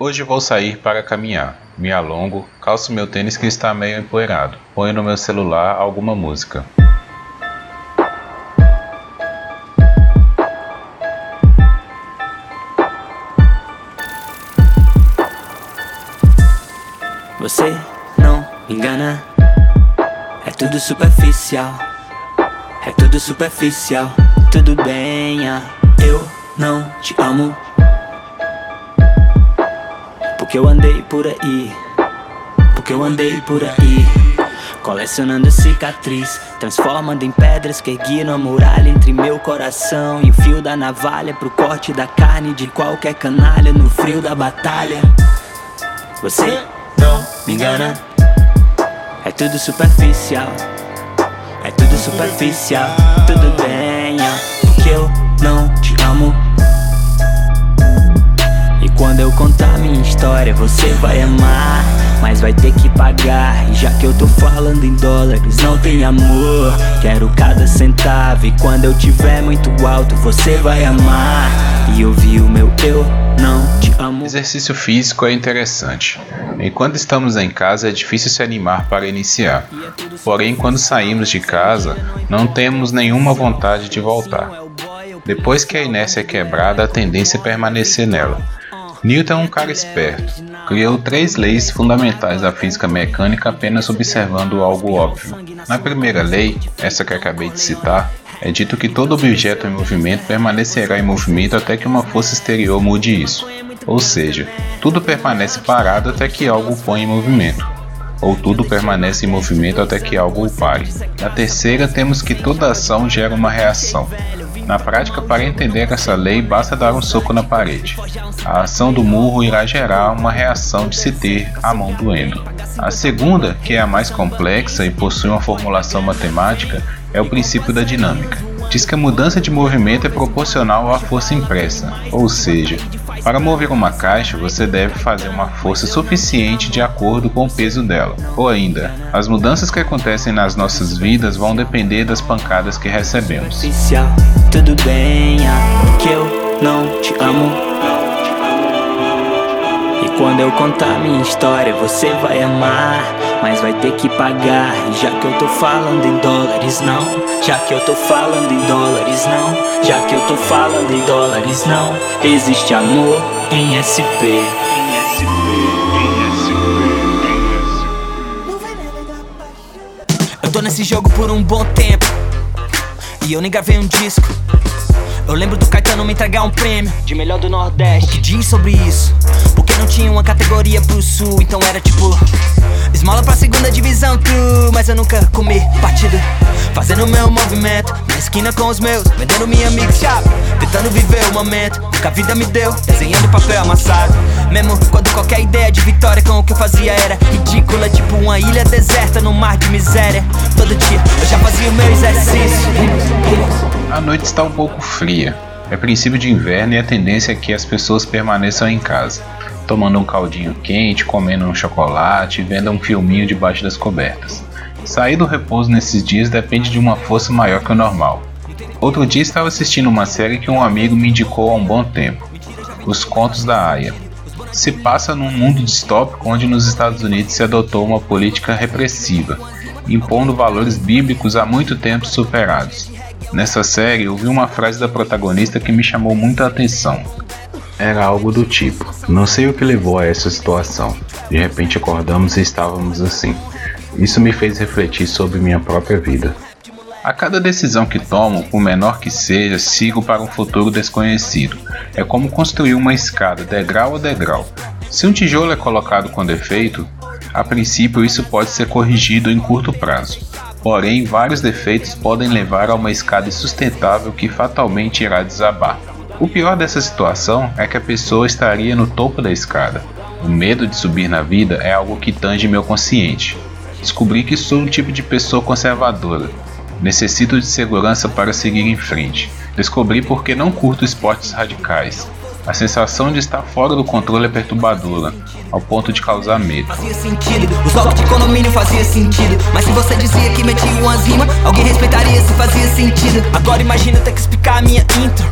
Hoje vou sair para caminhar. Me alongo, calço meu tênis que está meio empoeirado. Ponho no meu celular alguma música. Você não me engana, é tudo superficial. É tudo superficial, tudo bem, ah, eu não te amo. Porque eu andei por aí, porque eu andei por aí. Colecionando cicatriz, transformando em pedras que erguiram a muralha entre meu coração e o fio da navalha pro corte da carne de qualquer canalha no frio da batalha. Você não me engana, é tudo superficial. É tudo superficial, tudo bem, ó, que eu não te amo. Quando eu contar minha história, você vai amar, mas vai ter que pagar. E já que eu tô falando em dólares, não tem amor. Quero cada centavo, e quando eu tiver muito alto, você vai amar. E ouvir o meu eu não te amo. Exercício físico é interessante. Enquanto estamos em casa é difícil se animar para iniciar. Porém, quando saímos de casa, não temos nenhuma vontade de voltar. Depois que a inércia é quebrada, a tendência é permanecer nela. Newton é um cara esperto. Criou três leis fundamentais da física mecânica apenas observando algo óbvio. Na primeira lei, essa que acabei de citar, é dito que todo objeto em movimento permanecerá em movimento até que uma força exterior mude isso. Ou seja, tudo permanece parado até que algo o põe em movimento. Ou tudo permanece em movimento até que algo o pare. Na terceira, temos que toda ação gera uma reação. Na prática, para entender essa lei, basta dar um soco na parede. A ação do murro irá gerar uma reação de se ter a mão doendo. A segunda, que é a mais complexa e possui uma formulação matemática, é o princípio da dinâmica. Diz que a mudança de movimento é proporcional à força impressa, ou seja, para mover uma caixa você deve fazer uma força suficiente de acordo com o peso dela. Ou ainda, as mudanças que acontecem nas nossas vidas vão depender das pancadas que recebemos. Tudo bem, ah, que eu não te amo. E quando eu contar minha história, você vai amar mas vai ter que pagar. Já que eu tô falando em dólares, não. Já que eu tô falando em dólares, não. Já que eu tô falando em dólares, não. Existe amor em SP. Eu tô nesse jogo por um bom tempo. E eu nem gravei um disco. Eu lembro do Caetano me entregar um prêmio de melhor do Nordeste. O que diz sobre isso? Porque não tinha uma categoria pro Sul, então era tipo. Esmola pra segunda divisão, tu. Mas eu nunca comi partido. Fazendo meu movimento na esquina com os meus, vendendo minha mixchapa. Tentando viver o momento que a vida me deu, desenhando papel amassado. Mesmo quando qualquer ideia de vitória com o que eu fazia era ridícula, tipo uma ilha deserta no mar de miséria. Todo dia eu já fazia o meu exercício. A noite está um pouco fria. É princípio de inverno e a tendência é que as pessoas permaneçam em casa, tomando um caldinho quente, comendo um chocolate e vendo um filminho debaixo das cobertas. Sair do repouso nesses dias depende de uma força maior que o normal. Outro dia estava assistindo uma série que um amigo me indicou há um bom tempo: Os Contos da Aya. Se passa num mundo distópico onde nos Estados Unidos se adotou uma política repressiva, impondo valores bíblicos há muito tempo superados. Nessa série, ouvi uma frase da protagonista que me chamou muita atenção. Era algo do tipo: Não sei o que levou a essa situação. De repente acordamos e estávamos assim. Isso me fez refletir sobre minha própria vida. A cada decisão que tomo, por menor que seja, sigo para um futuro desconhecido. É como construir uma escada, degrau a degrau. Se um tijolo é colocado com defeito, a princípio isso pode ser corrigido em curto prazo. Porém, vários defeitos podem levar a uma escada insustentável que fatalmente irá desabar. O pior dessa situação é que a pessoa estaria no topo da escada. O medo de subir na vida é algo que tange meu consciente. Descobri que sou um tipo de pessoa conservadora. Necessito de segurança para seguir em frente. Descobri porque não curto esportes radicais. A sensação de estar fora do controle é perturbadora, ao ponto de causar medo. Fazia sentido, os golpes de condomínio fazia sentido. Mas se você dizia que metia uma zima, alguém respeitaria se fazia sentido. Agora imagina ter que explicar a minha intro.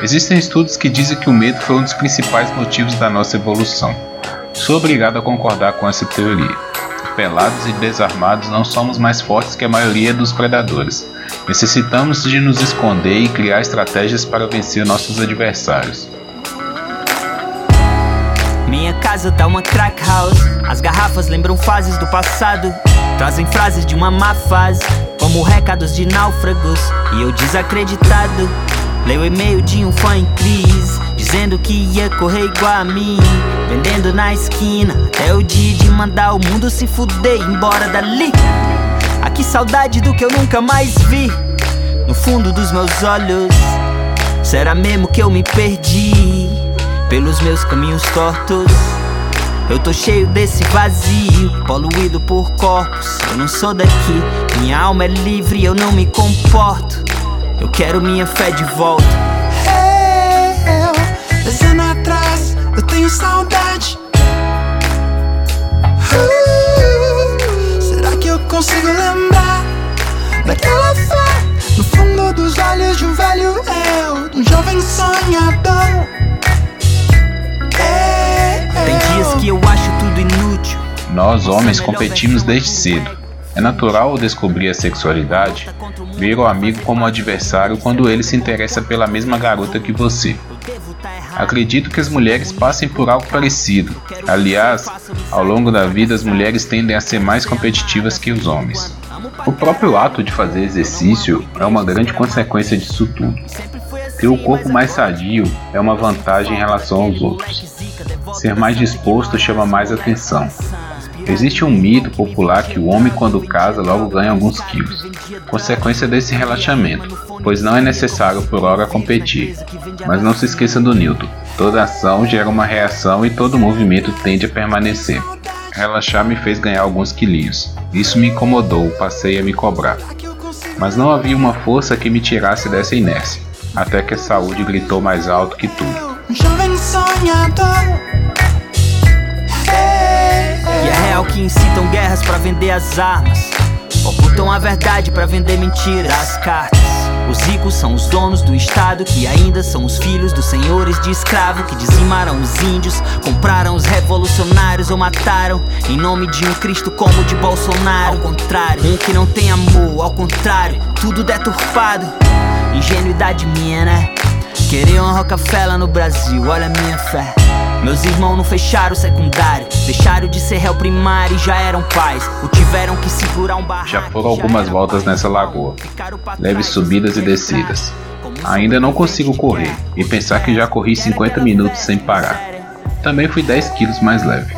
Existem estudos que dizem que o medo foi um dos principais motivos da nossa evolução. Sou obrigado a concordar com essa teoria. Pelados e desarmados não somos mais fortes que a maioria dos predadores. Necessitamos de nos esconder e criar estratégias para vencer nossos adversários. Minha casa tá uma crack house. As garrafas lembram fases do passado. Trazem frases de uma má fase, como recados de náufragos. E eu desacreditado. Leio e-mail de um fã em crise, dizendo que ia correr igual a mim. Vendendo na esquina, até o dia de mandar o mundo se fuder embora dali. Que saudade do que eu nunca mais vi. No fundo dos meus olhos, será mesmo que eu me perdi? pelos meus caminhos tortos. Eu tô cheio desse vazio, poluído por corpos. Eu não sou daqui, minha alma é livre, eu não me comporto. Eu quero minha fé de volta. Eu, dez anos atrás, eu tenho saudade. Uh, será que eu consigo lembrar de um velho eu, de um jovem sonhador? que eu acho tudo inútil. Nós, homens, competimos desde cedo. É natural descobrir a sexualidade, ver o amigo como adversário quando ele se interessa pela mesma garota que você. Acredito que as mulheres passem por algo parecido. Aliás, ao longo da vida, as mulheres tendem a ser mais competitivas que os homens. O próprio ato de fazer exercício é uma grande consequência disso tudo. Ter o corpo mais sadio é uma vantagem em relação aos outros. Ser mais disposto chama mais atenção. Existe um mito popular que o homem, quando casa, logo ganha alguns quilos, consequência desse relaxamento, pois não é necessário por hora competir. Mas não se esqueça do Newton: toda ação gera uma reação e todo movimento tende a permanecer. Relaxar me fez ganhar alguns quilinhos. Isso me incomodou, passei a me cobrar. Mas não havia uma força que me tirasse dessa inércia, até que a saúde gritou mais alto que tudo. Jovem sonhador real que incitam guerras para vender as armas. Ocultam a verdade para vender mentiras. As cartas. Os ricos são os donos do Estado, que ainda são os filhos dos senhores de escravo que dizimaram os índios, compraram os revolucionários ou mataram em nome de um Cristo como de Bolsonaro. Ao contrário, um que não tem amor, ao contrário, tudo deturpado. Ingenuidade minha, né? Querer uma Rockefeller no Brasil, olha a minha fé. Meus irmãos não fecharam o secundário, deixaram de ser réu primário e já eram pais. Ou tiveram que segurar um barraco. Já foram algumas voltas nessa lagoa, leves subidas e descidas. Ainda não consigo correr e pensar que já corri 50 minutos sem parar. Também fui 10 quilos mais leve.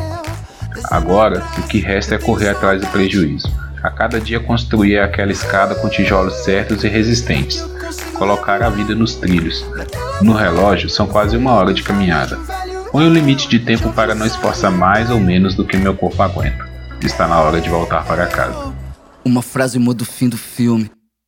Agora, o que resta é correr atrás do prejuízo. A cada dia construir aquela escada com tijolos certos e resistentes. Colocar a vida nos trilhos. No relógio, são quase uma hora de caminhada. Põe um limite de tempo para não esforçar mais ou menos do que meu corpo aguenta. Está na hora de voltar para casa. Uma frase muda o fim do filme.